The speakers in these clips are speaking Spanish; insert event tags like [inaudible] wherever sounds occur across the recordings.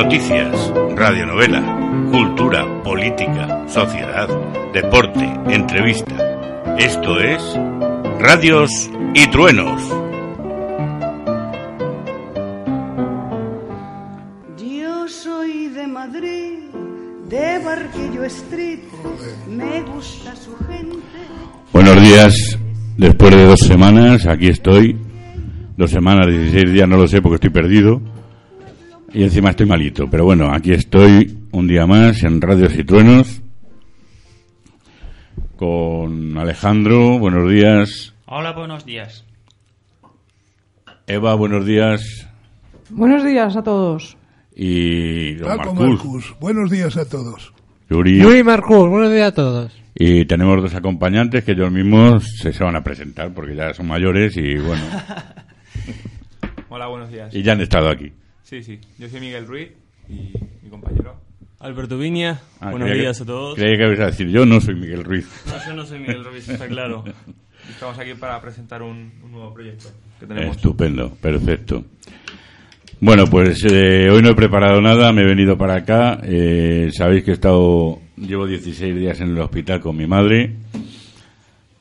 Noticias, radionovela, cultura, política, sociedad, deporte, entrevista. Esto es Radios y Truenos. Yo soy de Madrid, de Barquillo Street, me gusta su gente. Buenos días, después de dos semanas, aquí estoy. Dos semanas, 16 días, no lo sé porque estoy perdido. Y encima estoy malito. Pero bueno, aquí estoy un día más en Radios y Truenos. Con Alejandro, buenos días. Hola, buenos días. Eva, buenos días. Buenos días a todos. Y don Paco Marcus, Marcus, buenos días a todos. Yuri. Yuri Marcus, buenos días a todos. Y tenemos dos acompañantes que ellos mismos se, se van a presentar porque ya son mayores y bueno, [laughs] Hola, buenos días. y ya han estado aquí. Sí, sí. Yo soy Miguel Ruiz y mi compañero. Alberto Viña, Ah, buenos creía días que- a todos. Creía que ibas a decir, yo no soy Miguel Ruiz. No, yo no soy Miguel Ruiz, está claro. [laughs] Estamos aquí para presentar un, un nuevo proyecto que tenemos. Estupendo, perfecto. Bueno, pues eh, hoy no he preparado nada, me he venido para acá. Eh, sabéis que he estado, llevo 16 días en el hospital con mi madre.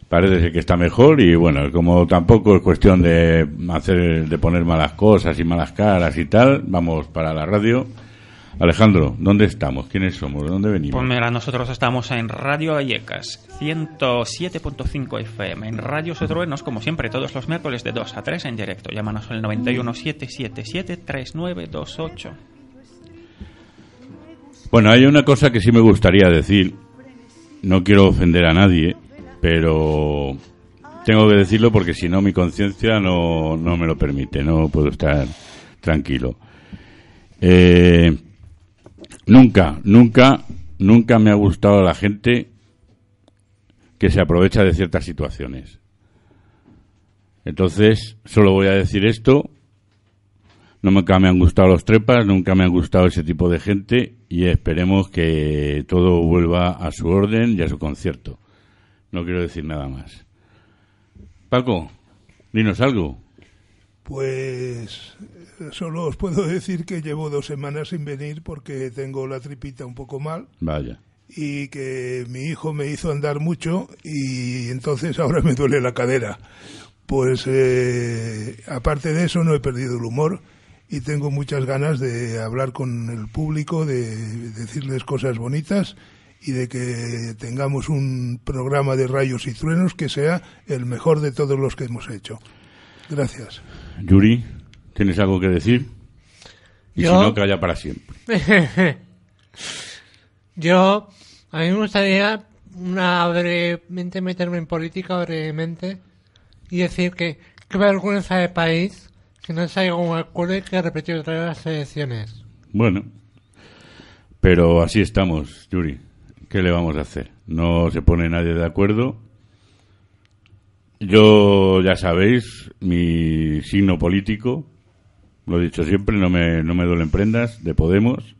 Parece ser que está mejor y bueno, como tampoco es cuestión de hacer, de poner malas cosas y malas caras y tal, vamos para la radio. Alejandro, ¿dónde estamos? ¿Quiénes somos? ¿De dónde venimos? Pues mira, nosotros estamos en Radio Vallecas, 107.5 FM, en Radio Truenos, como siempre, todos los miércoles de 2 a 3 en directo. Llámanos al 917773928. Bueno, hay una cosa que sí me gustaría decir. No quiero ofender a nadie, pero tengo que decirlo porque si no mi conciencia no, no me lo permite, no puedo estar tranquilo. Eh, nunca, nunca, nunca me ha gustado la gente que se aprovecha de ciertas situaciones. Entonces, solo voy a decir esto. Nunca me han gustado los trepas, nunca me han gustado ese tipo de gente y esperemos que todo vuelva a su orden y a su concierto. No quiero decir nada más. Paco, dinos algo. Pues solo os puedo decir que llevo dos semanas sin venir porque tengo la tripita un poco mal Vaya. y que mi hijo me hizo andar mucho y entonces ahora me duele la cadera. Pues eh, aparte de eso no he perdido el humor y tengo muchas ganas de hablar con el público, de decirles cosas bonitas y de que tengamos un programa de rayos y truenos que sea el mejor de todos los que hemos hecho. Gracias. Yuri, ¿tienes algo que decir? Y Yo- si no, calla para siempre. [laughs] Yo, a mí me gustaría una brevemente meterme en política brevemente y decir que qué vergüenza de país que no se haya un acuerdo y que repetir otra vez las elecciones. Bueno, pero así estamos, Yuri. ¿Qué le vamos a hacer? No se pone nadie de acuerdo. Yo, ya sabéis, mi signo político, lo he dicho siempre, no me, no me duelen prendas, de Podemos.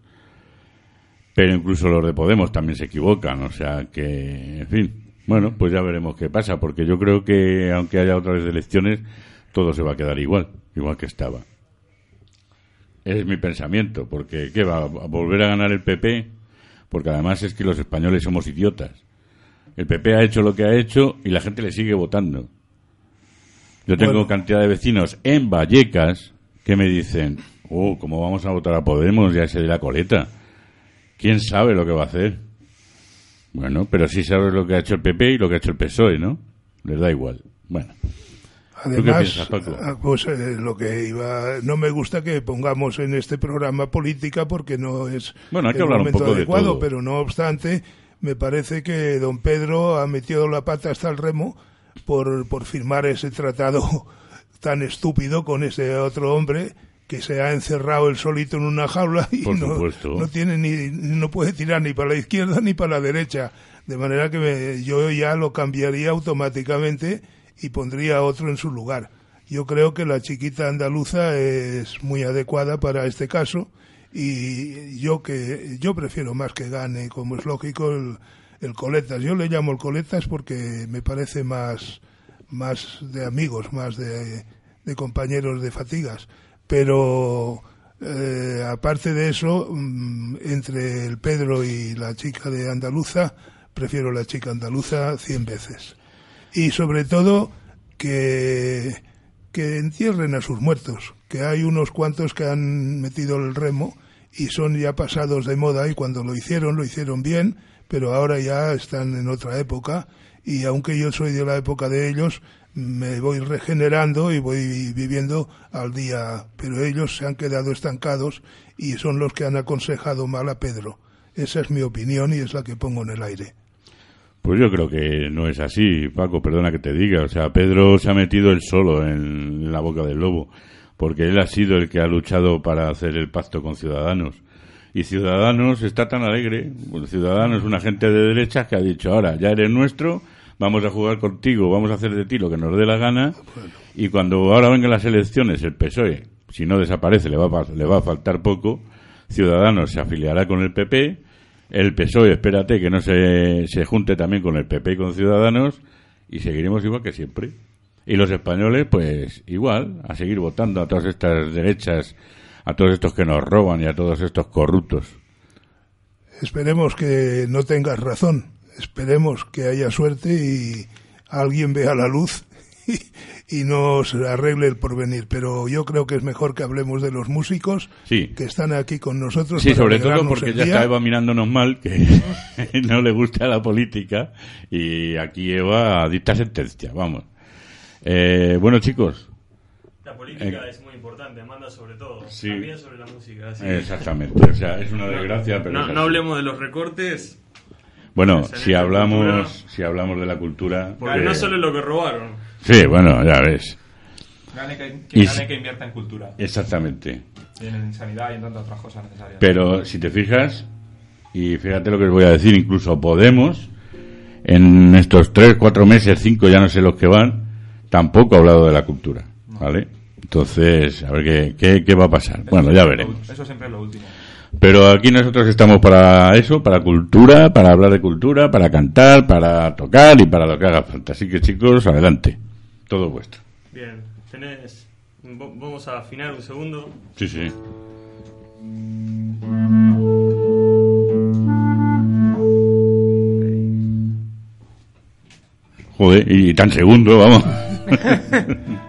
Pero incluso los de Podemos también se equivocan, o sea que, en fin. Bueno, pues ya veremos qué pasa, porque yo creo que aunque haya otra vez elecciones, todo se va a quedar igual, igual que estaba. Es mi pensamiento, porque ¿qué va? ¿A volver a ganar el PP? Porque además es que los españoles somos idiotas. El PP ha hecho lo que ha hecho y la gente le sigue votando. Yo tengo Bueno. cantidad de vecinos en Vallecas que me dicen, oh, ¿cómo vamos a votar a Podemos? Ya se de la coleta. ¿Quién sabe lo que va a hacer? Bueno, pero sí sabes lo que ha hecho el PP y lo que ha hecho el PSOE, ¿no? Les da igual. Bueno. ¿Tú qué Además, piensas, Paco? ah, pues eh, lo que iba, no me gusta que pongamos en este programa política porque no es Bueno, hay que el hablar un momento poco de adecuado, todo. pero no obstante, me parece que don Pedro ha metido la pata hasta el remo por, por firmar ese tratado [laughs] tan estúpido con ese otro hombre que se ha encerrado el solito en una jaula y no, no tiene ni no puede tirar ni para la izquierda ni para la derecha de manera que me- yo ya lo cambiaría automáticamente y pondría otro en su lugar. Yo creo que la chiquita andaluza es muy adecuada para este caso y yo que yo prefiero más que gane como es lógico el, el coletas. Yo le llamo el coletas porque me parece más más de amigos más de, compañeros de fatigas. Pero eh, aparte de eso mm, entre el Pedro y la chica de andaluza prefiero la chica andaluza cien veces y sobre todo que que entierren a sus muertos, que hay unos cuantos que han metido el remo y son ya pasados de moda y cuando lo hicieron lo hicieron bien, pero ahora ya están en otra época y aunque yo soy de la época de ellos, me voy regenerando y voy viviendo al día, pero ellos se han quedado estancados y son los que han aconsejado mal a Pedro. Esa es mi opinión y es la que pongo en el aire. Pues yo creo que no es así, Paco, perdona que te diga. O sea, Pedro se ha metido él solo en la boca del lobo, porque él ha sido el que ha luchado para hacer el pacto con Ciudadanos. Y Ciudadanos está tan alegre, Ciudadanos es una gente de derechas que ha dicho, ahora ya eres nuestro, vamos a jugar contigo, vamos a hacer de ti lo que nos dé la gana, y cuando ahora vengan las elecciones, el PSOE, si no desaparece, le va a, le va a faltar poco, Ciudadanos se afiliará con el PP, el PSOE, espérate que no se, se junte también con el PP y con Ciudadanos y seguiremos igual que siempre. Y los españoles, pues igual, a seguir votando a todas estas derechas, a todos estos que nos roban y a todos estos corruptos. Esperemos que no tengas razón, esperemos que haya suerte y alguien vea la luz [laughs] y nos arregle el porvenir. Pero yo creo que es mejor que hablemos de los músicos Sí. que están aquí con nosotros. Sí, sobre todo porque ya está Eva mirándonos mal, que [laughs] no le gusta la política y aquí Eva dicta sentencia, vamos. Eh, bueno, chicos, La política Eh, es muy importante, manda sobre todo. Sí. También sobre la música. así. exactamente, o sea, es una desgracia, pero No, hablemos de los recortes, Bueno, si hablamos, cultura. si hablamos de la cultura, porque que- no solo es lo que robaron. Sí, bueno, ya ves, Gane que, gane que invierta en cultura. exactamente. Y en sanidad y en tantas otras cosas necesarias. Pero si te fijas, y fíjate lo que os voy a decir, incluso Podemos, en estos tres, cuatro meses, cinco, ya no sé los que van, tampoco ha hablado de la cultura, ¿vale? Entonces, a ver qué, qué, qué va a pasar. Bueno, ya veremos. Eso siempre es lo último. Pero aquí nosotros estamos para eso, para cultura, para hablar de cultura, para cantar, para tocar y para lo que haga falta. Así que chicos, adelante. Todo vuestro. Bien, tenés. Vamos a afinar un segundo. Sí, sí. Joder, y tan segundo, vamos. [laughs]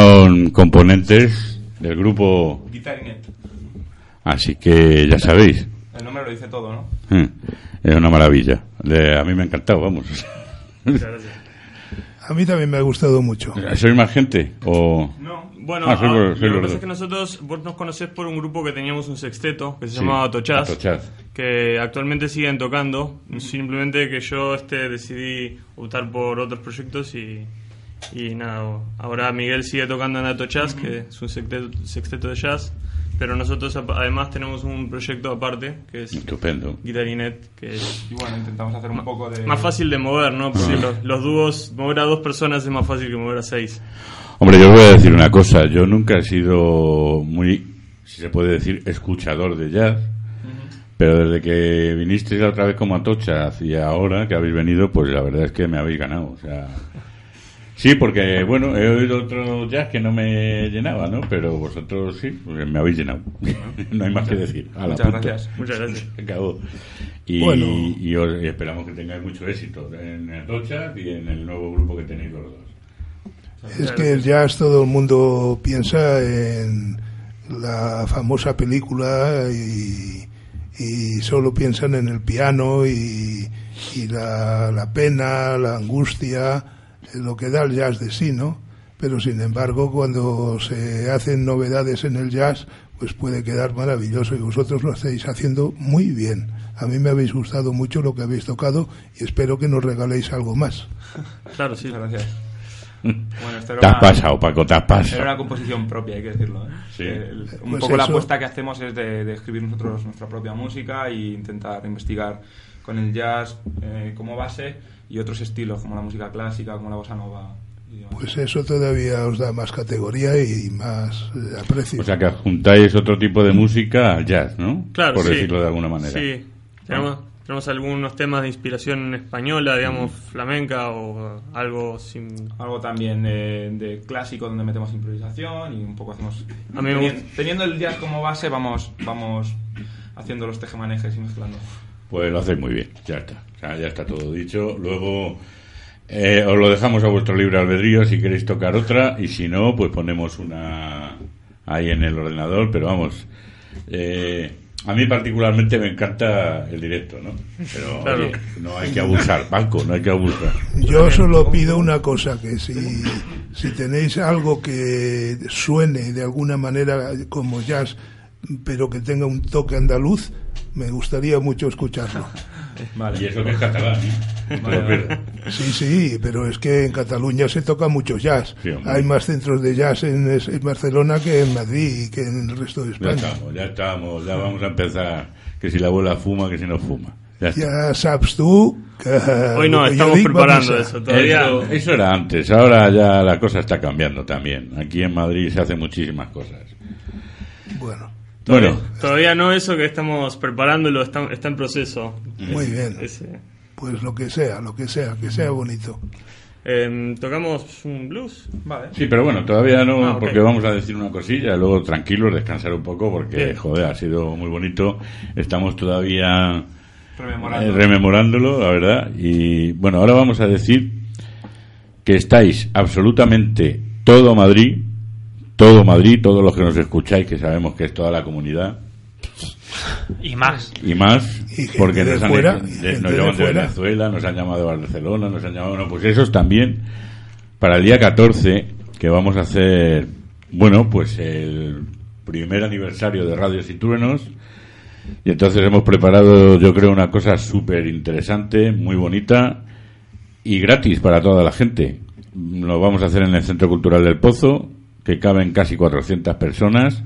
son componentes del grupo, Guitarinet. así que ya sabéis. El nombre lo dice todo, ¿no? Mm, Es una maravilla. Le- a mí me ha encantado, vamos. Muchas gracias. A mí también me ha gustado mucho. ¿Sois más gente? O... No, bueno, Ah, sois ah, sois lo que pasa es que nosotros, vos nos conocés por un grupo que teníamos un sexteto que se Sí, llamaba Tochaz, Atochaz. que actualmente siguen tocando, simplemente que yo este decidí optar por otros proyectos y, y nada, ahora Miguel sigue tocando en Atochaz, que es un sexteto, sexteto de jazz, pero nosotros además tenemos un proyecto aparte, que es Estupendo. Guitarinet, que es Y bueno, intentamos hacer un poco de... más fácil de mover, ¿no? Porque los, los dúos, mover a dos personas es más fácil que mover a seis. Hombre, yo os voy a decir una cosa. Yo nunca he sido muy, si se puede decir, escuchador de jazz. Pero desde que vinisteis la otra vez como Atocha y ahora que habéis venido, pues la verdad es que me habéis ganado. O sea, sí, porque bueno, he oído otro jazz que no me llenaba, ¿no? Pero vosotros sí, me habéis llenado. [laughs] no hay más que decir. A la Muchas gracias. Muchas gracias. Se [laughs] acabó. Y, Bueno. y os- y esperamos que tengáis mucho éxito en Atocha y en el nuevo grupo que tenéis los dos. Es que el jazz todo el mundo piensa en la famosa película y, y solo piensan en el piano y, y la, la pena, la angustia, lo que da el jazz de sí, ¿no? Pero sin embargo, cuando se hacen novedades en el jazz, pues puede quedar maravilloso y vosotros lo estáis haciendo muy bien. A mí me habéis gustado mucho lo que habéis tocado y espero que nos regaléis algo más. Claro, sí. Gracias. [laughs] Bueno, esto era Te has una- pasado, Paco, te has Era pasado. una composición propia, hay que decirlo. ¿eh? Sí. El- un Pues poco la eso- apuesta que hacemos es de, de escribir nosotros nuestra propia música e intentar investigar con el jazz eh, como base y otros estilos como la música clásica, como la bossa nova. Pues eso todavía os da más categoría y más eh, aprecio. O sea que adjuntáis otro tipo de música al jazz, ¿no? Claro, Por sí. decirlo de alguna manera. Sí, tenemos, tenemos algunos temas de inspiración española, digamos, flamenca o algo sin... Algo también de, de clásico donde metemos improvisación y un poco hacemos... A mí me gusta- Teniendo el jazz como base, vamos, vamos haciendo los tejemanejes y mezclando. Pues lo hacéis muy bien, ya está. O sea, ya está todo dicho. Luego eh, os lo dejamos a vuestro libre albedrío si queréis tocar otra y si no, pues ponemos una ahí en el ordenador. Pero vamos, eh, a mí particularmente me encanta el directo, ¿no? Pero Claro. oye, no hay que abusar, Paco, no hay que abusar. Yo solo pido una cosa, que si, si tenéis algo que suene de alguna manera como jazz, pero que tenga un toque andaluz, me gustaría mucho escucharlo. [laughs] Y eso que es catalán, ¿eh? Pierdas. Sí, sí, pero es que en Cataluña se toca mucho jazz. Sí. Hay más centros de jazz en, en Barcelona que en Madrid y que en el resto de Ya España. estamos, ya estamos, ya vamos a empezar. Que si la abuela fuma, que si no fuma. Ya. Ya sabes tú que... Hoy no, estamos preparando eso. Todavía... Eso, eso era antes, ahora ya la cosa está cambiando también. Aquí en Madrid se hacen muchísimas cosas. Bueno, Bueno, Todavía no eso que estamos preparándolo, está, está en proceso. muy bien. Ese. Pues lo que sea, lo que sea, que sea bonito. Em, ¿Tocamos un blues? Vale. sí, pero bueno, todavía no, Ah, porque vamos a decir una cosilla, luego tranquilos, descansar un poco, porque, Bien. joder, ha sido muy bonito. Estamos todavía Rememorando. eh, rememorándolo, la verdad. Y bueno, ahora vamos a decir que estáis absolutamente todo Madrid, todo Madrid, todos los que nos escucháis, que sabemos que es toda la comunidad, Y más. y más Y porque de nos, han fuera, de- nos llaman de. Venezuela, nos han llamado de Barcelona, nos han llamado, bueno, pues esos también para el día 14 que vamos a hacer, bueno, pues el primer aniversario de Radios y Truenos y entonces hemos preparado yo creo una cosa súper interesante, muy bonita y gratis para toda la gente. Lo vamos a hacer en el Centro Cultural del Pozo, que caben casi 400 personas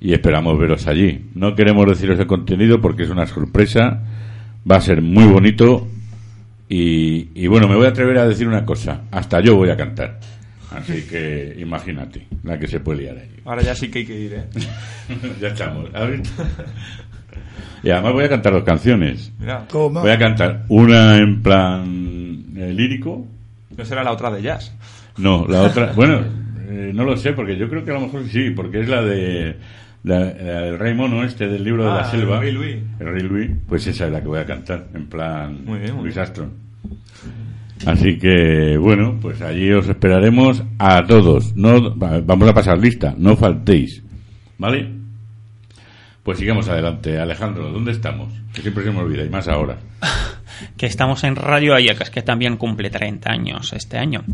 y esperamos veros allí. No queremos deciros el contenido porque es una sorpresa, va a ser muy bonito y, y bueno, me voy a atrever a decir una cosa, hasta yo voy a cantar. Así que imagínate la que se puede liar ahí. Ahora ya sí que hay que ir, ¿eh? [laughs] ya estamos. A ver. Y además voy a cantar dos canciones. Mira, Toma. Voy a cantar una en plan eh, lírico. no será la otra de jazz. No, la otra. Bueno, eh, no lo sé, porque yo creo que a lo mejor sí, porque es la de. La, la del Rey Mono, este del libro de Ah, la selva. el Rey Luis. El Rey Luis. Pues esa es la que voy a cantar, en plan Muy bien, muy Luis. Astron. Así que, bueno, pues allí os esperaremos a todos. No, va- vamos a pasar lista, no faltéis. ¿Vale? Pues sigamos adelante. Alejandro, ¿dónde estamos? Que siempre se me olvida, y más ahora. [laughs] que estamos en Radio Ayacas, que también cumple 30 años este año.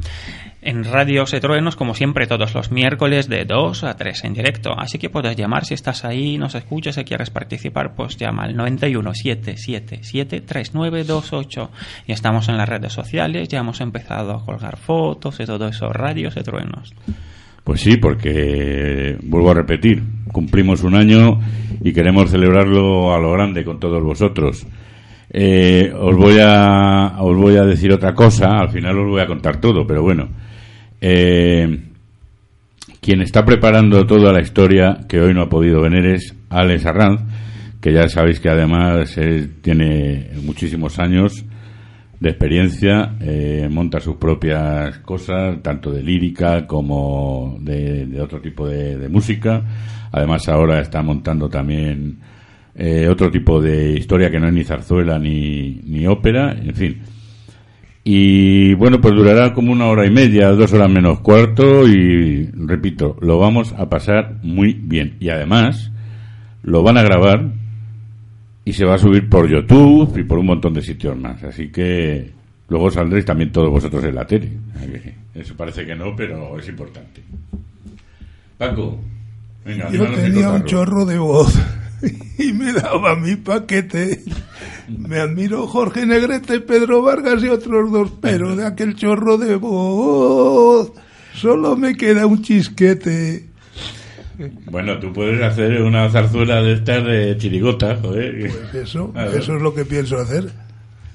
En Radio Setruenos, como siempre, todos los miércoles de 2 a 3 en directo. Así que puedes llamar si estás ahí, nos escuchas y quieres participar, pues llama al 91 777 3928. Y estamos en las redes sociales, ya hemos empezado a colgar fotos y todo eso, Radio Setruenos. Pues sí, porque vuelvo a repetir, cumplimos un año y queremos celebrarlo a lo grande con todos vosotros. Eh, os voy a os voy a decir otra cosa, al final os voy a contar todo, pero bueno, eh, quien está preparando toda la historia que hoy no ha podido venir es Alex Arranz, que ya sabéis que además eh, tiene muchísimos años de experiencia, eh, monta sus propias cosas, tanto de lírica como de, otro tipo de música. Además ahora está montando también eh, otro tipo de historia que no es ni zarzuela ni, ni ópera, en fin. Y bueno, pues durará como una hora y media, dos horas menos cuarto y repito, lo vamos a pasar muy bien. Y además lo van a grabar y se va a subir por YouTube y por un montón de sitios más. Así que luego saldréis también todos vosotros en la tele. Eso parece que no, pero es importante. Paco, venga, Yo tenía un chorro de voz [laughs] y me daba mi paquete. Me admiro Jorge Negrete, Pedro Vargas y otros dos, pero de aquel chorro de voz solo me queda un chisquete. Bueno, tú puedes hacer una zarzuela de estas de chirigota, joder. Pues eso, eso es lo que pienso hacer.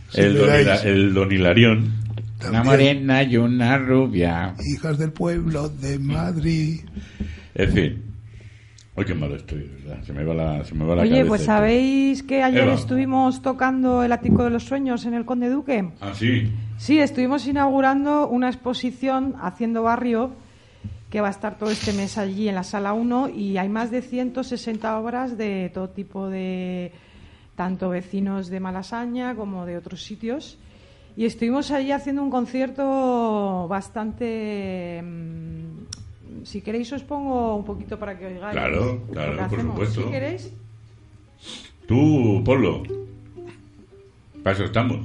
Si el, don, Hila- el don Hilarión. también, morena y una rubia. Hijas del pueblo de Madrid. En fin. Hoy qué malo estoy, ¿verdad? Se me va la, se me va la Oye, cabeza pues esto. sabéis que ayer Eva. estuvimos tocando el ático de los sueños en el Conde Duque. Ah, sí. Sí, estuvimos inaugurando una exposición haciendo barrio que va a estar todo este mes allí en la sala 1 y hay más de 160 obras de todo tipo de tanto vecinos de Malasaña como de otros sitios y estuvimos allí haciendo un concierto bastante mm, si queréis os pongo un poquito para que oigáis Claro, claro, por hacemos. supuesto. ¿Sí queréis? Tú, Polo. Para eso estamos.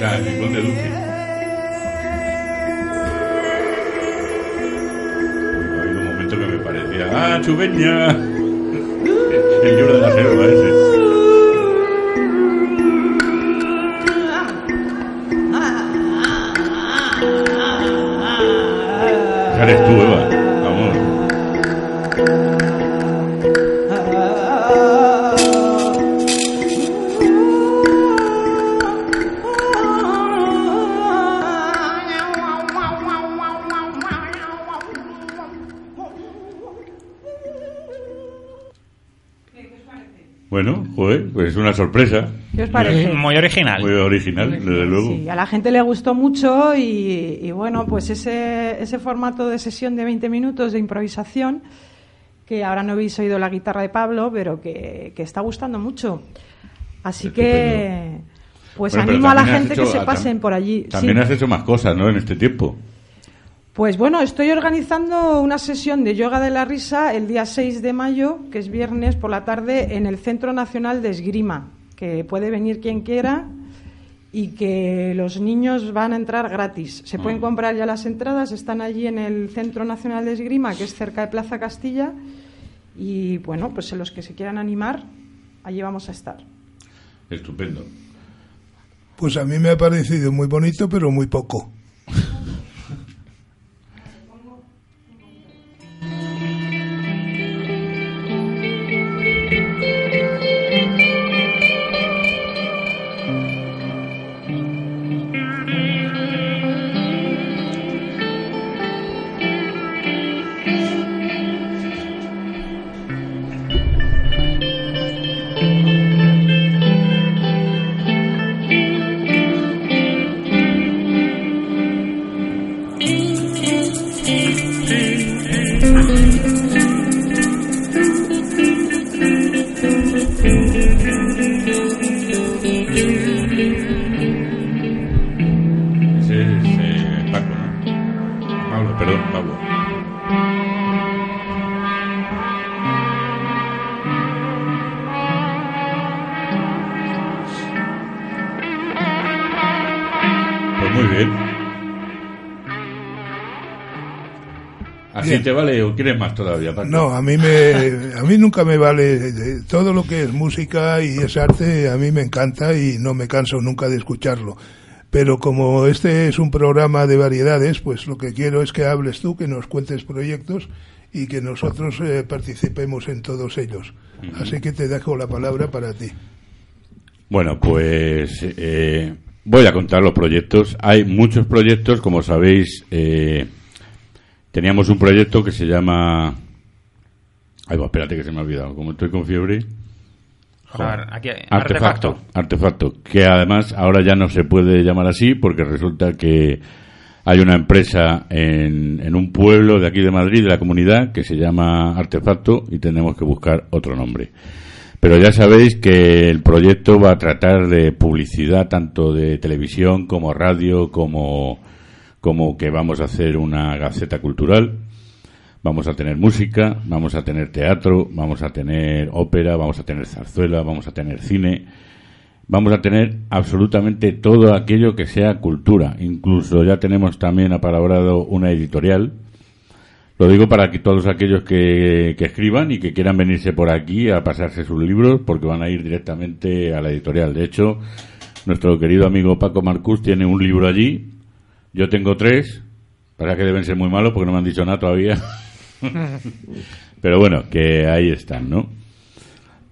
El Conde Duque. Ha habido un momento que me parecía. ¡Ah, Chubeña! [laughs] El lloro de la selva ese. Eres tú, Eva. Bueno, joder, pues una sorpresa. ¿Qué os parece? Muy original. Muy original, desde luego. Sí, a la gente le gustó mucho y, y bueno, pues ese, ese formato de sesión de 20 minutos de improvisación, que ahora no habéis oído la guitarra de Pablo, pero que, que está gustando mucho. Así que, pues Bueno, animo a la gente que se pasen por allí. También Sí. has hecho más cosas, ¿no? En este tiempo. Pues bueno, estoy organizando una sesión de yoga de la risa el día 6 de mayo, que es viernes por la tarde, en el Centro Nacional de Esgrima, que puede venir quien quiera y que los niños van a entrar gratis. Se pueden comprar ya las entradas, están allí en el Centro Nacional de Esgrima, que es cerca de Plaza Castilla, y bueno, pues en los que se quieran animar, allí vamos a estar. Estupendo. Pues a mí me ha parecido muy bonito, pero muy poco. Quieres más todavía? Paco? No, a mí me, a mí nunca me vale de- todo lo que es música y es arte, a mí me encanta y no me canso nunca de escucharlo. Pero como este es un programa de variedades, pues lo que quiero es que hables tú, que nos cuentes proyectos y que nosotros eh, participemos en todos ellos. Así que te dejo la palabra para ti. Bueno, pues eh, voy a contar los proyectos. Hay muchos proyectos, como sabéis. eh, teníamos un proyecto que se llama. Ay, va, espérate que se me ha olvidado. Como estoy con fiebre. Joder, aquí- Artefacto, artefacto. artefacto, que además ahora ya no se puede llamar así porque resulta que hay una empresa en, en un pueblo de aquí de Madrid, de la comunidad, que se llama Artefacto y tenemos que buscar otro nombre. Pero ya sabéis que el proyecto va a tratar de publicidad tanto de televisión como radio, como, como que vamos a hacer una gaceta cultural. Vamos a tener música, vamos a tener teatro, vamos a tener ópera, vamos a tener zarzuela, vamos a tener cine, vamos a tener absolutamente todo aquello que sea cultura. Incluso ya tenemos también apalabrado una editorial. Lo digo para que todos aquellos que, que escriban y que quieran venirse por aquí a pasarse sus libros, porque van a ir directamente a la editorial. De hecho, nuestro querido amigo Paco Marcus tiene un libro allí. Yo tengo tres. Para que deben ser muy malos porque no me han dicho nada todavía. [laughs] Pero bueno, que ahí están, ¿no?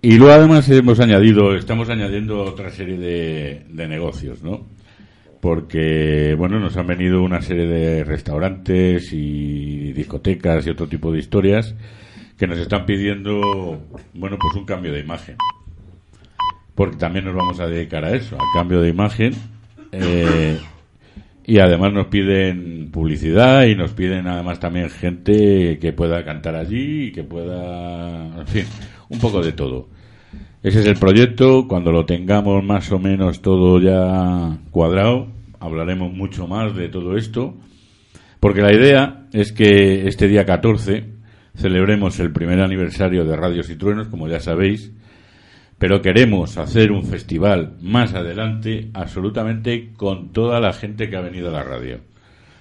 Y luego además hemos añadido, estamos añadiendo otra serie de, de negocios, ¿no? Porque, bueno, nos han venido una serie de restaurantes y discotecas y otro tipo de historias que nos están pidiendo, bueno, pues un cambio de imagen. Porque también nos vamos a dedicar a eso, al cambio de imagen. Eh, y además nos piden publicidad y nos piden además también gente que pueda cantar allí y que pueda, en fin, un poco de todo. Ese es el proyecto. Cuando lo tengamos más o menos todo ya cuadrado, hablaremos mucho más de todo esto. Porque la idea es que este día 14 celebremos el primer aniversario de Radios y Truenos, como ya sabéis. Pero queremos hacer un festival más adelante absolutamente con toda la gente que ha venido a la radio.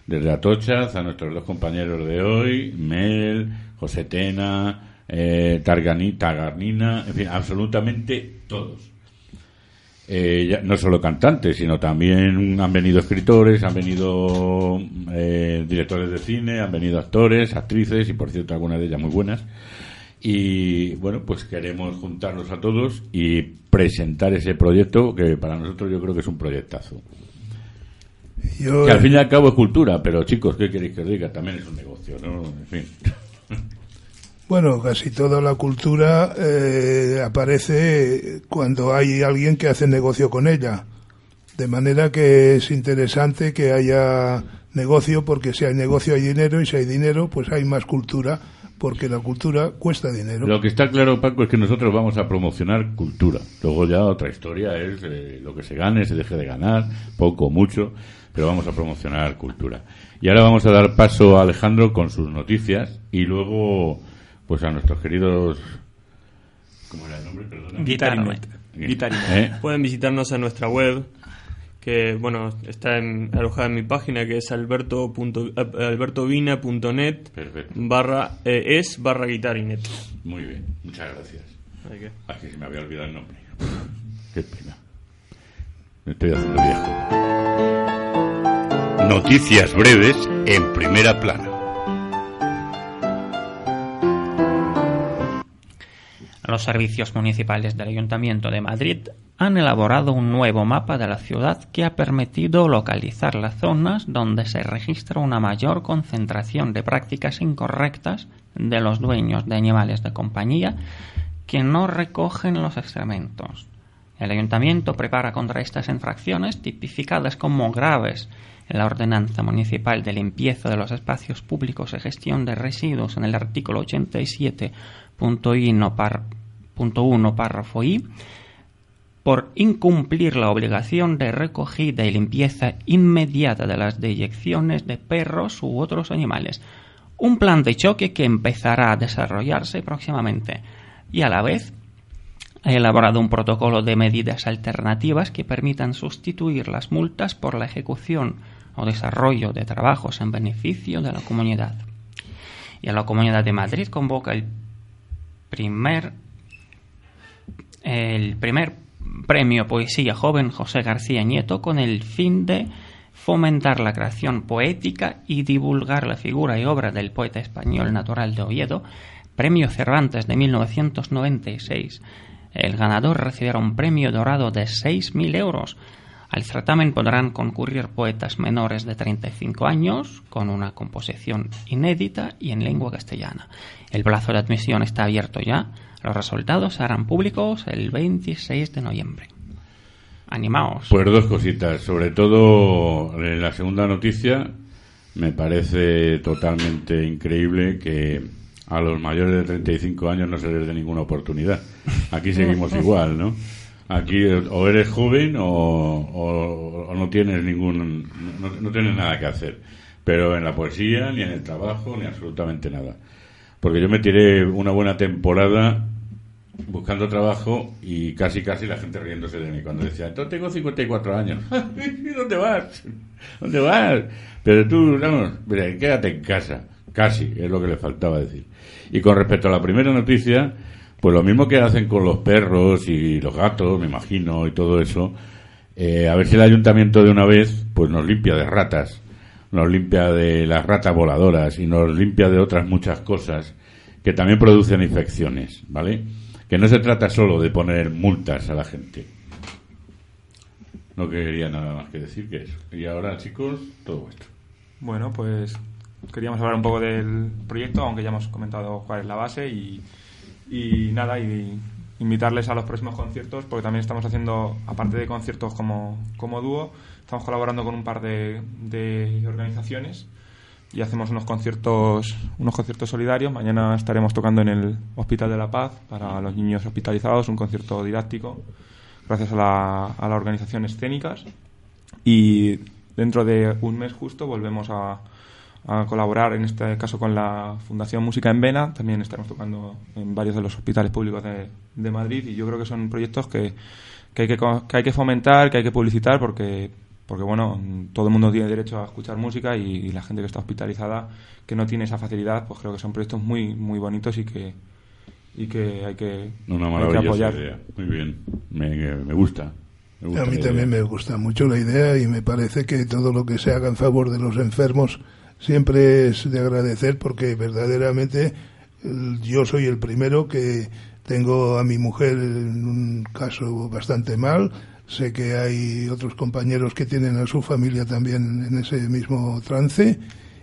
Desde Atochaz a nuestros dos compañeros de hoy, Mel, José Tena, eh, Targani- Tagarnina, en fin, absolutamente todos. Eh, no solo cantantes, sino también han venido escritores, han venido eh, directores de cine, han venido actores, actrices y por cierto algunas de ellas muy buenas. Y bueno, pues queremos juntarnos a todos y presentar ese proyecto que para nosotros yo creo que es un proyectazo. Yo, Que al fin y al cabo es cultura, pero chicos, ¿qué queréis que os diga? También es un negocio, ¿no? En fin. [laughs] Bueno, casi toda la cultura eh, aparece cuando hay alguien que hace negocio con ella. De manera que es interesante que haya negocio, porque si hay negocio hay dinero, y si hay dinero, pues hay más cultura, porque la cultura cuesta dinero. Lo que está claro, Paco, es que nosotros vamos a promocionar cultura. Luego ya otra historia es eh, lo que se gane, se deje de ganar, poco o mucho, pero vamos a promocionar cultura. Y ahora vamos a dar paso a Alejandro con sus noticias y luego, pues a nuestros queridos... ¿Cómo era el nombre? Perdona. ¿Eh? Pueden visitarnos en nuestra web, que bueno está en- alojada en mi página, que es alberto punto- eh, albertovina.net barra eh, es barra guitarinet. Muy bien, muchas gracias. Hay que- se me había olvidado el nombre. Qué pena. Me estoy haciendo viejo. Noticias breves en primera plana. Los servicios municipales del Ayuntamiento de Madrid han elaborado un nuevo mapa de la ciudad que ha permitido localizar las zonas donde se registra una mayor concentración de prácticas incorrectas de los dueños de animales de compañía que no recogen los excrementos. El Ayuntamiento prepara contra estas infracciones, tipificadas como graves en la Ordenanza Municipal de Limpieza de los Espacios Públicos y Gestión de Residuos en el artículo 87.1 par, punto uno, párrafo I, por incumplir la obligación de recogida y limpieza inmediata de las deyecciones de perros u otros animales, un plan de choque que empezará a desarrollarse próximamente y a la vez ha elaborado un protocolo de medidas alternativas que permitan sustituir las multas por la ejecución o desarrollo de trabajos en beneficio de la comunidad. Y a la Comunidad de Madrid convoca el primer el primer premio Poesía Joven José García Nieto con el fin de fomentar la creación poética y divulgar la figura y obra del poeta español natural de Oviedo, Premio Cervantes de 1996. El ganador recibirá un premio dorado de 6.000 euros. Al certamen podrán concurrir poetas menores de 35 años con una composición inédita y en lengua castellana. El plazo de admisión está abierto ya. Los resultados se harán públicos el 26 de noviembre. Animaos. Pues dos cositas. Sobre todo en la segunda noticia, me parece totalmente increíble que a los mayores de 35 años no se les dé ninguna oportunidad. Aquí [laughs] seguimos igual, ¿no? Aquí o eres joven o, o- o no tienes ningún no, no tienes nada que hacer. Pero en la poesía, ni en el trabajo, ni absolutamente nada. Porque yo me tiré una buena temporada buscando trabajo y casi casi la gente riéndose de mí cuando decía, entonces tengo 54 años. [laughs] ¿Dónde vas? ¿Dónde vas? Pero tú, vamos, mira, quédate en casa. Casi, es lo que le faltaba decir. Y con respecto a la primera noticia, pues lo mismo que hacen con los perros y los gatos, me imagino, y todo eso, eh, a ver si el ayuntamiento de una vez, pues nos limpia de ratas, nos limpia de las ratas voladoras y nos limpia de otras muchas cosas que también producen infecciones, ¿vale? Que no se trata solo de poner multas a la gente. No quería nada más que decir que eso. Y ahora, chicos, todo vuestro. Bueno, pues queríamos hablar un poco del proyecto, aunque ya hemos comentado cuál es la base y, y nada, y invitarles a los próximos conciertos, porque también estamos haciendo, aparte de conciertos como, como dúo, estamos colaborando con un par de, de organizaciones y hacemos unos conciertos, unos conciertos solidarios. Mañana estaremos tocando en el Hospital de la Paz para los niños hospitalizados, un concierto didáctico, gracias a la, a la organización Escénicas. Y dentro de un mes justo volvemos a, a colaborar, en este caso con la Fundación Música en Vena. También estaremos tocando en varios de los hospitales públicos de, de Madrid y yo creo que son proyectos que, que, hay que, que hay que fomentar, que hay que publicitar porque porque bueno, todo el mundo tiene derecho a escuchar música y, y la gente que está hospitalizada que no tiene esa facilidad, pues creo que son proyectos muy muy bonitos y que y que hay que, Una hay que maravillosa apoyar. idea. Muy bien. Me, me gusta. Me gusta A mí también idea. me gusta mucho la idea y me parece que todo lo que se haga en favor de los enfermos siempre es de agradecer porque verdaderamente el- yo soy el primero que tengo a mi mujer en un caso bastante mal. Sé que hay otros compañeros que tienen a su familia también en ese mismo trance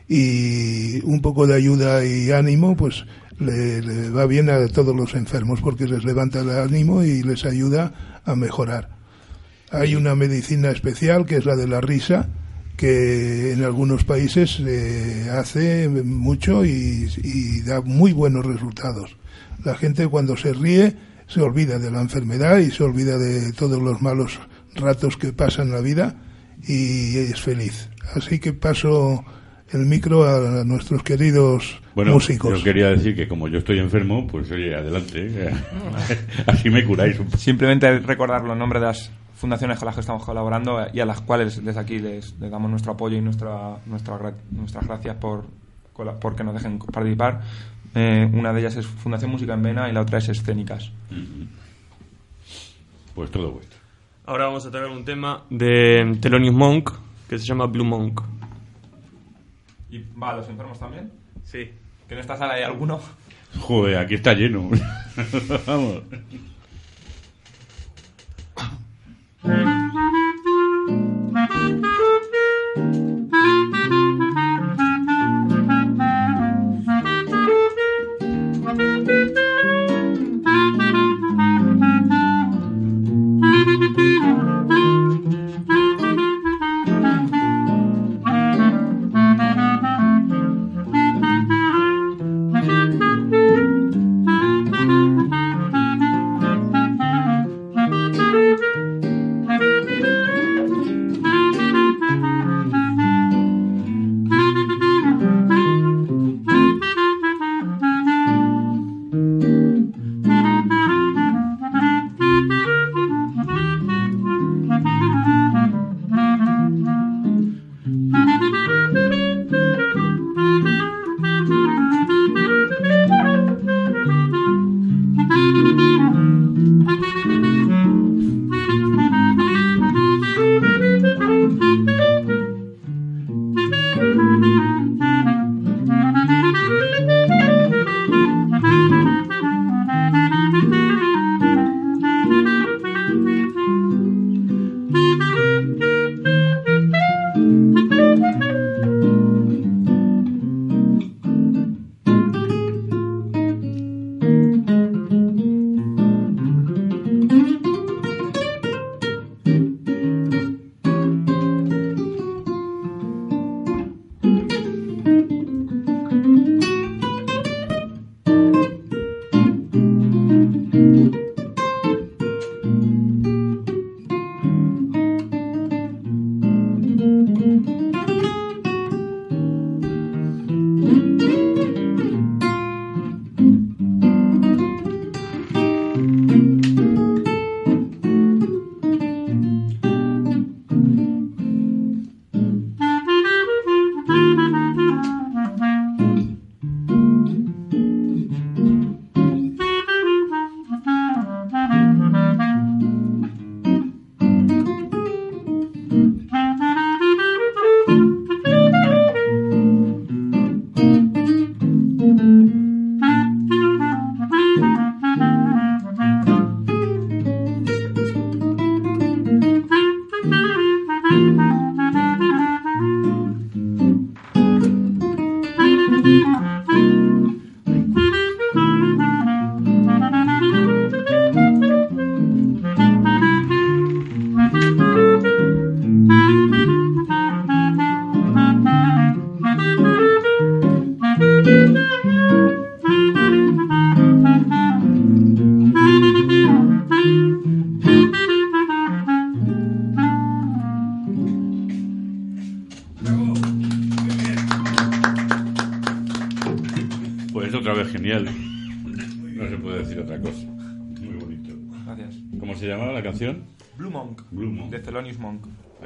y un poco de ayuda y ánimo pues le, le va bien a todos los enfermos porque les levanta el ánimo y les ayuda a mejorar. Hay una medicina especial que es la de la risa, que en algunos países se hace mucho y, y da muy buenos resultados. La gente cuando se ríe se olvida de la enfermedad y se olvida de todos los malos ratos que pasa en la vida y es feliz. Así que paso el micro a nuestros queridos Bueno, músicos. yo quería decir que como yo estoy enfermo, pues oye, adelante. ¿eh? [laughs] Así me curáis un poco. Simplemente recordar los nombres de las fundaciones con las que estamos colaborando y a las cuales desde aquí les, les damos nuestro apoyo y nuestra, nuestra nuestras gracias por, por que nos dejen participar. Eh, una de ellas es Fundación Música en Vena y la otra es Escénicas. Pues todo vuestro. Ahora vamos a tocar un tema de Thelonious Monk que se llama Blue Monk. ¿Y va a los enfermos también? Sí. ¿Que en esta sala hay alguno? Joder, aquí está lleno. [laughs] Vamos. Thank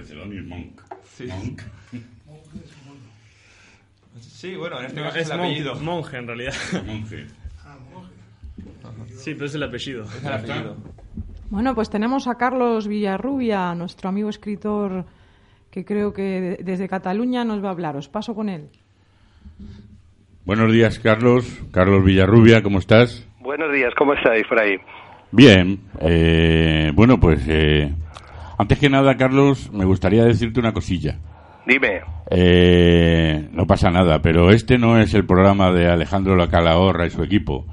Thelonious Monk. Sí. Monk. Sí, bueno, en este No, caso es, es el mon- apellido. monje en realidad. [laughs] Monje. Sí, pero es el apellido. Es el apellido. Bueno, pues tenemos a Carlos Villarrubia, nuestro amigo escritor, que creo que de- desde Cataluña nos va a hablar. Os paso con él. Buenos días, Carlos. Carlos Villarrubia, ¿cómo estás? Buenos días, ¿cómo estáis por ahí? Bien. eh, bueno, pues eh, antes que nada, Carlos, me gustaría decirte una cosilla. Dime. Eh, no pasa nada, pero este no es el programa de Alejandro La Calahorra y su equipo,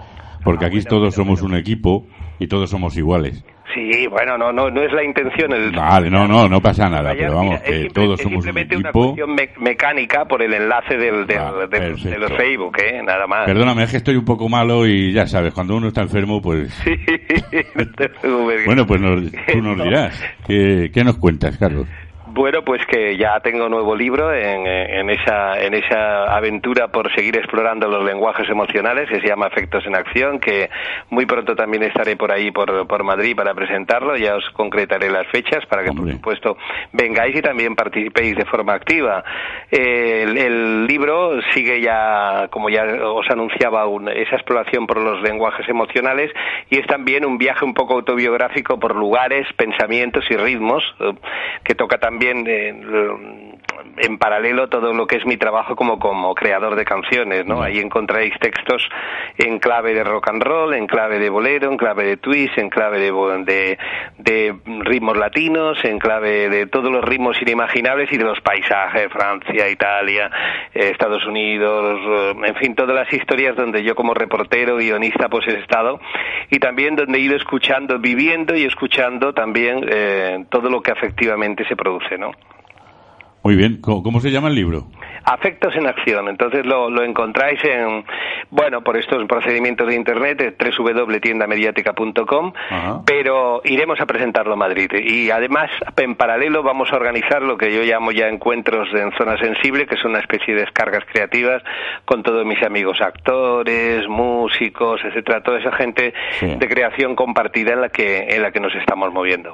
porque aquí todos somos un equipo y todos somos iguales. Sí, bueno, no, no, no es la intención. El, Vale, no, no, no pasa nada, pero vamos, es que simple- todos es somos un simplemente una equipo. cuestión me- mecánica por el enlace del, del, Ah, del- perfecto. del Facebook, ¿eh? Nada más. Perdóname, es que estoy un poco malo y ya sabes, cuando uno está enfermo, pues... [laughs] No te. Bueno, pues nos- tú nos [laughs] No. dirás. ¿Qué, qué nos cuentas, Carlos? Bueno, pues que ya tengo nuevo libro en, en esa en esa aventura por seguir explorando los lenguajes emocionales que se llama Efectos en Acción, que muy pronto también estaré por ahí por, por Madrid para presentarlo. Ya os concretaré las fechas para que, por supuesto, vengáis y también participéis de forma activa. Eh, el, el libro sigue ya, como ya os anunciaba, un- esa exploración por los lenguajes emocionales y es también un viaje un poco autobiográfico por lugares, pensamientos y ritmos eh, que toca también eh, l- en paralelo todo lo que es mi trabajo como, como creador de canciones, ¿no? Ahí encontraréis textos en clave de rock and roll, en clave de bolero, en clave de twist, en clave de, de, de ritmos latinos, en clave de todos los ritmos inimaginables y de los paisajes, Francia, Italia, eh, Estados Unidos, eh, en fin, todas las historias donde yo como reportero, guionista, pues he estado y también donde he ido escuchando, viviendo y escuchando también eh, todo lo que afectivamente se produce, ¿no? Muy bien, ¿cómo, cómo se llama el libro? Afectos en acción. Entonces lo, lo encontráis en, bueno, por estos procedimientos de internet, www.tiendamediática.com, pero iremos a presentarlo a Madrid. Y además, en paralelo, vamos a organizar lo que yo llamo ya encuentros en zona sensible, que son una especie de descargas creativas con todos mis amigos actores, músicos, etcétera, toda esa gente Sí. de creación compartida en la que en la que nos estamos moviendo.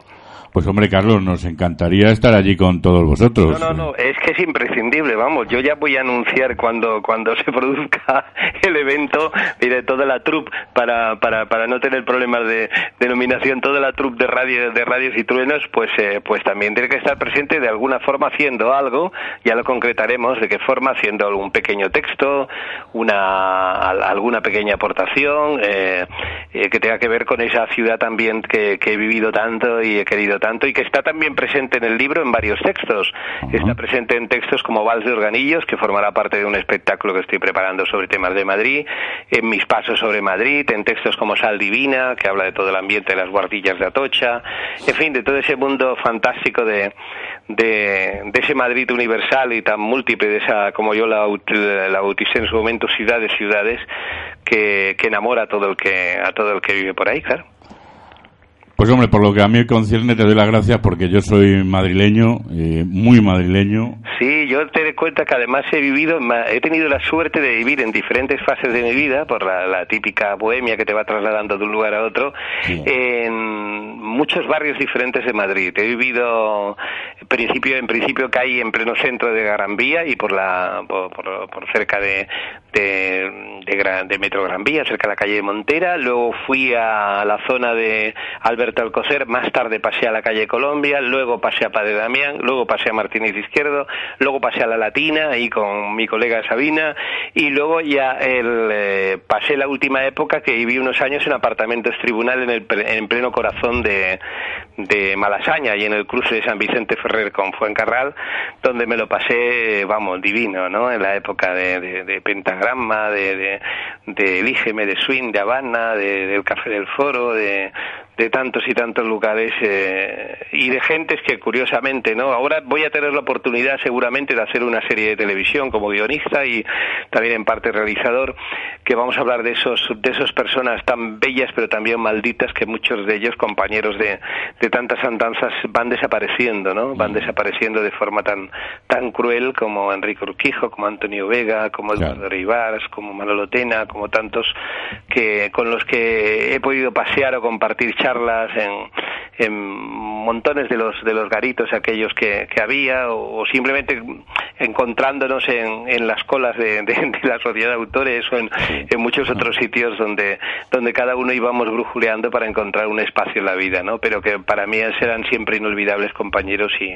Pues hombre, Carlos, nos encantaría estar allí con todos vosotros. No, no, no, es que es imprescindible, vamos, yo ya voy a anunciar cuando cuando [laughs] se produzca el evento, mire, toda la troupe, para, para, para no tener problemas de denominación, toda la troupe de radio, de radios y truenos, pues, eh, pues también tiene que estar presente de alguna forma haciendo algo, ya lo concretaremos, de qué forma, haciendo algún pequeño texto, una, al- alguna pequeña aportación, eh, eh, que tenga que ver con esa ciudad también que, que he vivido tanto y he querido y que está también presente en el libro en varios textos. Está presente en textos como Vals de Organillos, que formará parte de un espectáculo que estoy preparando sobre temas de Madrid, en Mis Pasos sobre Madrid, en textos como Sal Divina, que habla de todo el ambiente de las guardillas de Atocha, en fin, de todo ese mundo fantástico de, de, de ese Madrid universal y tan múltiple, de esa, como yo la, la bauticé en su momento, ciudades, ciudades, que, que enamora a todo el que, a todo el que vive por ahí, claro. Pues hombre, por lo que a mí concierne, te doy las gracias porque yo soy madrileño, eh, muy madrileño. Sí, yo te doy cuenta que además he vivido, he tenido la suerte de vivir en diferentes fases de mi vida, por la, la típica bohemia que te va trasladando de un lugar a otro, en muchos barrios diferentes de Madrid. He vivido en principio, en principio caí en pleno centro de Gran Vía y por la, por, por- por cerca de, de, Metro Gran Vía, cerca de la calle de Montera. Luego fui a la zona de Alberto Alcocer, más tarde pasé a la calle Colombia, luego pasé a Padre Damián, luego pasé a Martínez Izquierdo, luego pasé a la Latina, ahí con mi colega Sabina, y luego ya el, eh, pasé la última época que viví unos años en apartamentos tribunal en, el, en pleno corazón de, de Malasaña y en el cruce de San Vicente Ferrer con Fuencarral, donde me lo pasé, vamos, divino, ¿no? En la época de- de Pentagrama, de, de, de Elígeme, de Swing, de Habana, de- del Café del Foro, de, de tantos y tantos lugares eh, y de gentes que curiosamente, ¿no? Ahora voy a tener la oportunidad seguramente de hacer una serie de televisión como guionista y también en parte realizador, que vamos a hablar de esos, de esas personas tan bellas pero también malditas que muchos de ellos, compañeros de, de tantas andanzas, van desapareciendo, ¿no? Van desapareciendo de forma tan, tan cruel como Enrique Urquijo, como Antonio Vega, como Eduardo Como Manolo Tena, como tantos que con los que he podido pasear o compartir charlas en, en montones de los de los garitos aquellos que, había o, simplemente encontrándonos en, en las colas de, de, de la sociedad de autores o en, muchos otros sitios donde donde cada uno íbamos brujuleando para encontrar un espacio en la vida, ¿no? Pero que para mí serán siempre inolvidables compañeros y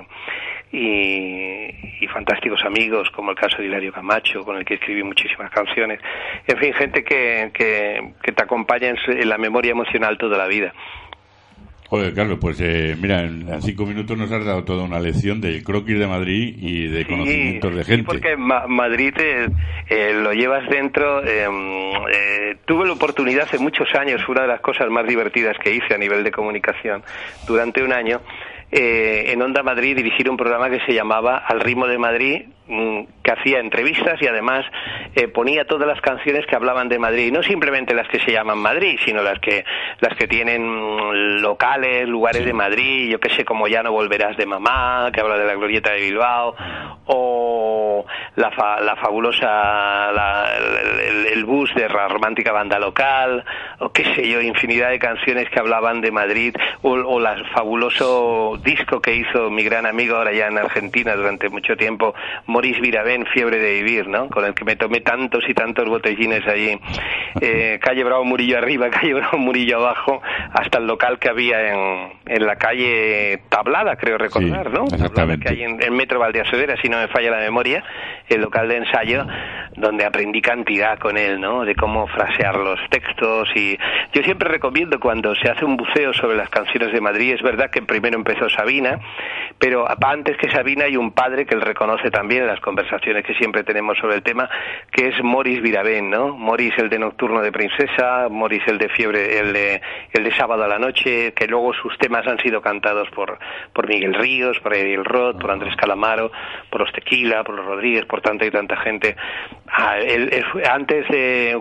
y, y, fantásticos amigos, como el caso de Hilario Camacho, con el que escribí muchísimas canciones. En fin, gente que, que, que te acompaña en, su- en la memoria emocional toda la vida. Joder, Carlos, pues eh, mira, en cinco minutos nos has dado toda una lección del croquis de Madrid y de conocimientos de Sí, gente. porque Ma- Madrid eh, eh, lo llevas dentro. eh, eh, tuve la oportunidad hace muchos años, una de las cosas más divertidas que hice a nivel de comunicación durante un año. Eh, en Onda Madrid dirigir un programa que se llamaba Al ritmo de Madrid, mm, que hacía entrevistas y además eh, ponía todas las canciones que hablaban de Madrid, no simplemente las que se llaman Madrid, sino las que las que tienen mm, locales, lugares de Madrid, yo que sé, como Ya no volverás de mamá, que habla de la glorieta de Bilbao, o la, fa- la fabulosa la- el, bus de la romántica banda local, o qué sé yo, infinidad de canciones que hablaban de Madrid, o, o el fabuloso disco que hizo mi gran amigo ahora ya en Argentina durante mucho tiempo, Maurice Viravén, Fiebre de Vivir, ¿no? Con el que me tomé tantos y tantos botellines allí, [laughs] eh, calle Bravo Murillo arriba, [laughs] calle Bravo Murillo abajo, hasta el local que había en, en la calle Tablada, creo recordar, ¿no? Tablada que hay en, en Metro Valdeasedera, si no me falla la memoria, el local de ensayo, donde aprendí cantidad con él, ¿no? De cómo frasear los textos y yo siempre recomiendo cuando se hace un buceo sobre las canciones de Madrid, es verdad que primero empezó Sabina, pero antes que Sabina hay un padre que él reconoce también en las conversaciones que siempre tenemos sobre el tema, que es Morris Viravén, ¿no? Morris el de Nocturno de Princesa, Morris el de Fiebre, el de, el de Sábado a la Noche, que luego sus temas han sido cantados por, por Miguel Ríos, por Ariel Roth, por Andrés Calamaro, por los Tequila, por los Rodríguez, por tanta y tanta gente. Ah, él- él fue- antes,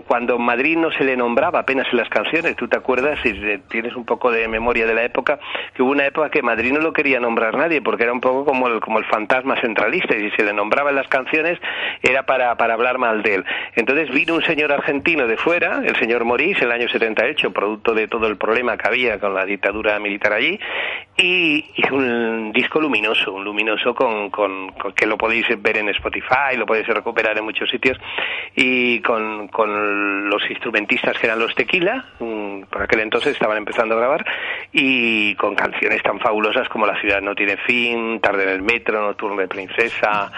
cuando Madrid no se le nombraba apenas en las canciones, tú te acuerdas, si tienes un poco de memoria de la época, que hubo una época que Madrid no lo quería nombrar nadie, porque era un poco como el, como el fantasma centralista, y si se le nombraba en las canciones era para, para hablar mal de él. Entonces vino un señor argentino de fuera, el señor Morís, en el año 78, producto de todo el problema que había con la dictadura militar allí, y hizo un disco luminoso, un luminoso con, con, con- que lo podéis ver en Spotify, lo podéis recuperar en muchos sitios, y con, con los instrumentistas que eran los Tequila, mm, por aquel entonces estaban empezando a grabar, y con canciones tan fabulosas como La ciudad no tiene fin, Tarde en el metro, Nocturno de princesa,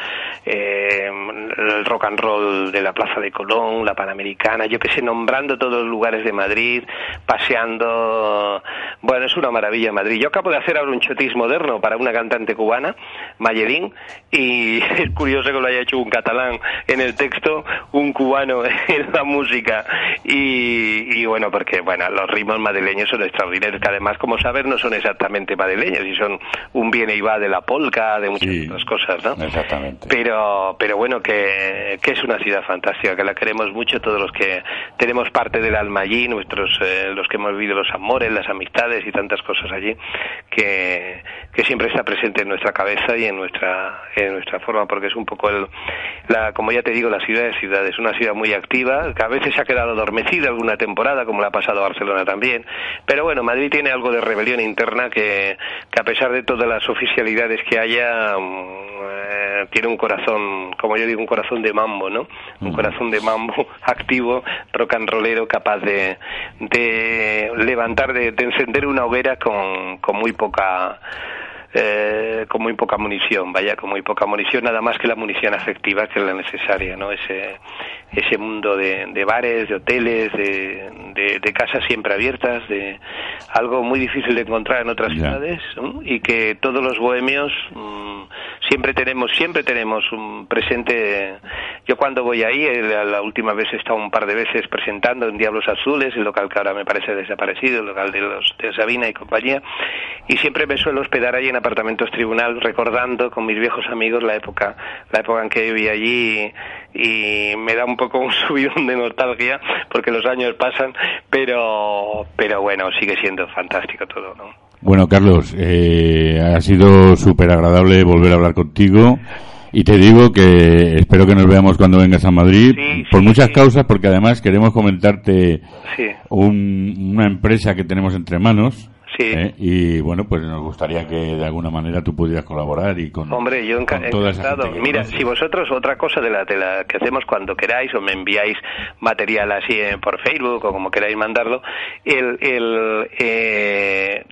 eh, el rock and roll de la Plaza de Colón, la Panamericana, yo que sé, nombrando todos los lugares de Madrid, paseando, bueno, es una maravilla Madrid. Yo acabo de hacer ahora un chotis moderno para una cantante cubana, Mayelín, y [laughs] es curioso que lo haya hecho un catalán en el texto, un cubano [laughs] en la música, y, bueno, porque bueno, los ritmos madrileños son extraordinarios, que además, como sabes, no son exactamente madrileños, y son un viene y va de la polca, de muchas otras cosas, ¿no? Exactamente. pero pero bueno que, que es una ciudad fantástica que la queremos mucho todos los que tenemos parte del alma allí nuestros eh, los que hemos vivido los amores las amistades y tantas cosas allí que, que siempre está presente en nuestra cabeza y en nuestra en nuestra forma porque es un poco el la como ya te digo la ciudad de ciudad es una ciudad muy activa que a veces se ha quedado adormecida alguna temporada como le ha pasado a Barcelona también pero bueno Madrid tiene algo de rebelión interna que, que a pesar de todas las oficialidades que haya mm, eh, tiene un corazón, como yo digo, un corazón de mambo, ¿no? Un corazón de mambo [laughs] activo, rock and rollero, capaz de, de levantar, de, de encender una hoguera con, con muy poca eh, con muy poca munición, vaya, con muy poca munición, nada más que la munición afectiva que es la necesaria, ¿no? Ese, ese mundo de, de bares, de hoteles, de, de, de casas siempre abiertas, de algo muy difícil de encontrar en otras ciudades ¿no? y que todos los bohemios mm, siempre tenemos siempre tenemos un presente. Yo cuando voy ahí, eh, la, la última vez he estado un par de veces presentando en Diablos Azules, el local que ahora me parece desaparecido, el local de los de Sabina y compañía, y siempre me suelo hospedar allí en apartamentos tribunal, recordando con mis viejos amigos la época la época en que viví allí y, y me da un poco un [laughs] subidón de nostalgia porque los años pasan, pero pero bueno sigue siendo fantástico todo, ¿no? Bueno, Carlos, eh, ha sido súper agradable volver a hablar contigo. Y te digo que espero que nos veamos cuando vengas a Madrid, Sí, por sí, muchas sí. causas, porque además queremos comentarte Sí. un- una empresa que tenemos entre manos. Sí. ¿eh? Y bueno, pues nos gustaría que de alguna manera tú pudieras colaborar y con, Hombre, yo enca- con encantado. Mira, conoces. si vosotros otra cosa de la, de la que hacemos cuando queráis o me enviáis material así eh, por Facebook o como queráis mandarlo, el, el, eh,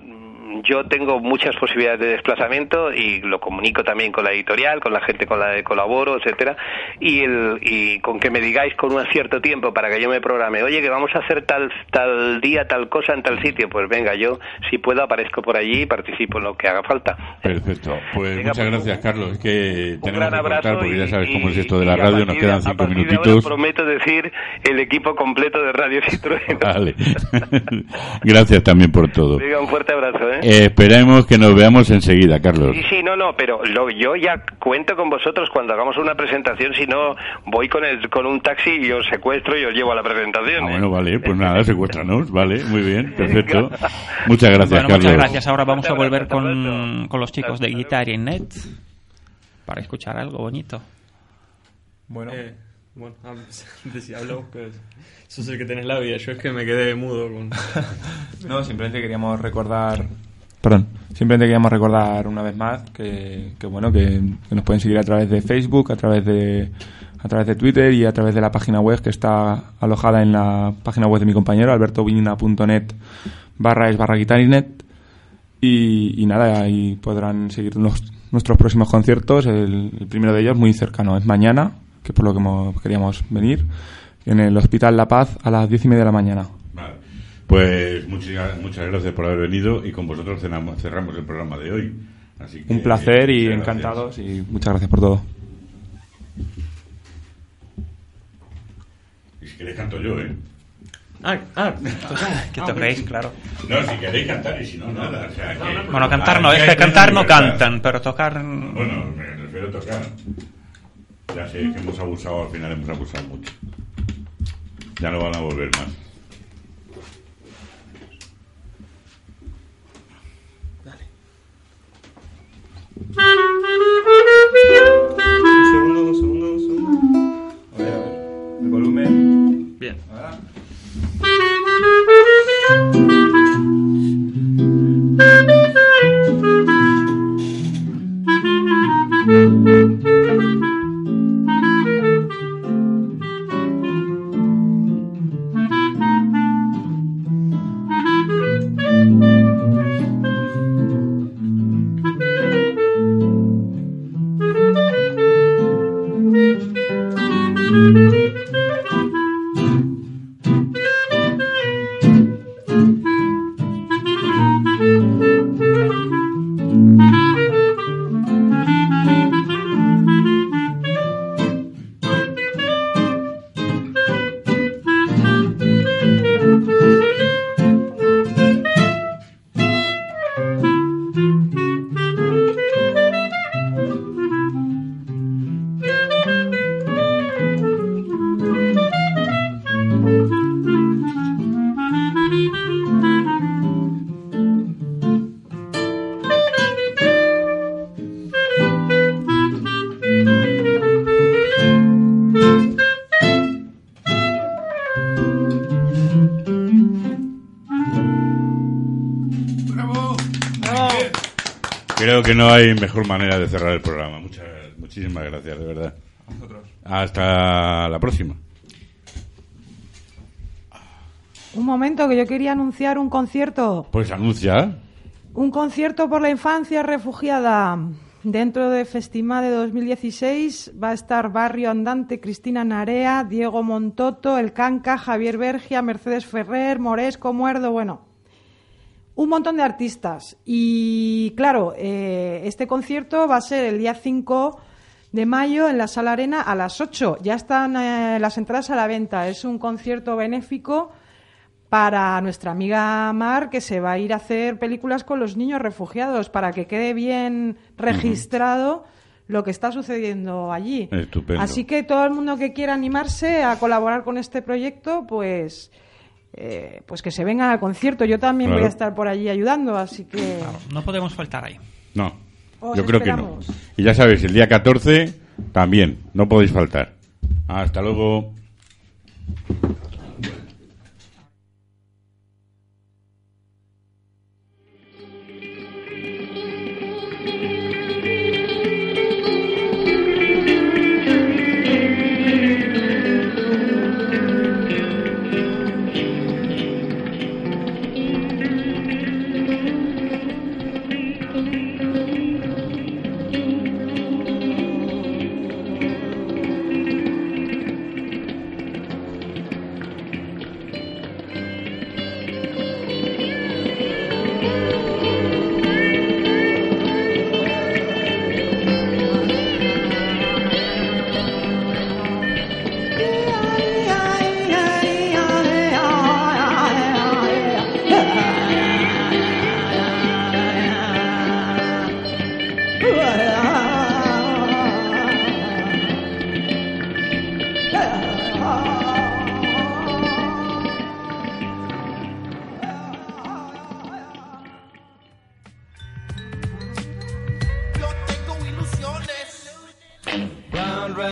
yo tengo muchas posibilidades de desplazamiento y lo comunico también con la editorial, con la gente con la que colaboro, etcétera, y el y con que me digáis con un cierto tiempo para que yo me programe, oye, que vamos a hacer tal tal día tal cosa en tal sitio, pues venga, yo si puedo aparezco por allí y participo en lo que haga falta. Perfecto. Pues Venga, muchas pues, gracias, Carlos. Que Un tenemos gran que abrazo porque ya y- sabes cómo es esto de la radio. Nos quedan cinco partir de ahora minutitos. prometo decir el equipo completo de Radio [laughs] Citroën. Vale. [laughs] Gracias también por todo. Venga, un fuerte abrazo, ¿eh? Eh, esperemos que nos veamos enseguida, Carlos. Sí, sí, no, no, pero lo- yo ya cuento con vosotros cuando hagamos una presentación, si no, voy con el, con un taxi y os secuestro y os llevo a la presentación. Ah, ¿eh? bueno, vale, pues nada, [laughs] secuéstranos, vale, muy bien, perfecto. Muchas gracias, Bueno, Carlos. muchas gracias. Ahora vamos a volver con, con los chicos de Guitar y Net para escuchar algo bonito. Bueno. Eh, bueno, [laughs] antes si hablo, que sos el que tenés la vida. Yo es que me quedé mudo con... [laughs] No, simplemente queríamos recordar. Perdón, simplemente queríamos recordar una vez más que, que bueno, que, nos pueden seguir a través de Facebook, a través de a través de Twitter y a través de la página web que está alojada en la página web de mi compañero albertovina.net barra es barra guitarinet y, nada, ahí podrán seguir nuestros próximos conciertos. El, primero de ellos, muy cercano, es mañana, que es por lo que queríamos venir, en el Hospital La Paz a las diez y media de la mañana. Pues muchas, muchas gracias por haber venido y con vosotros cenamos- cerramos el programa de hoy. Así que, Un placer y gracias. encantados y muchas gracias por todo. Y si queréis canto yo, ¿eh? Ah, ah, [laughs] que toquéis, claro. No, si queréis cantar y si no, nada. O sea, que- Bueno, cantar no, es que cantar no cantan, pero tocar... Bueno, me refiero a tocar. Ya sé que hemos abusado, al final hemos abusado mucho. Ya no van a volver más. Un segundo, un segundo, un segundo. A ver, a ver. El volumen. Bien. Ahora. No hay mejor manera de cerrar el programa. Muchas, muchísimas gracias, de verdad. A vosotros. Hasta la próxima. Un momento, que yo quería anunciar un concierto. Pues anuncia. Un concierto por la infancia refugiada. dentro de Festimá de 2016 va a estar Barrio Andante, Cristina Narea, Diego Montoto, El Canca, Javier Bergia, Mercedes Ferrer, Moresco, Muerdo, bueno, un montón de artistas. Y claro, eh, este concierto va a ser el día 5 de mayo en la Sala Arena a las 8. Ya están eh, las entradas a la venta. Es un concierto benéfico para nuestra amiga Mar, que se va a ir a hacer películas con los niños refugiados, para que quede bien registrado lo que está sucediendo allí. Estupendo. Así que todo el mundo que quiera animarse a colaborar con este proyecto, pues, eh, pues que se vengan al concierto. Yo también voy Claro. a estar por allí ayudando, así que No podemos faltar ahí. No, Os yo creo que no. Y ya sabéis, el día 14 también, no podéis faltar. Hasta luego.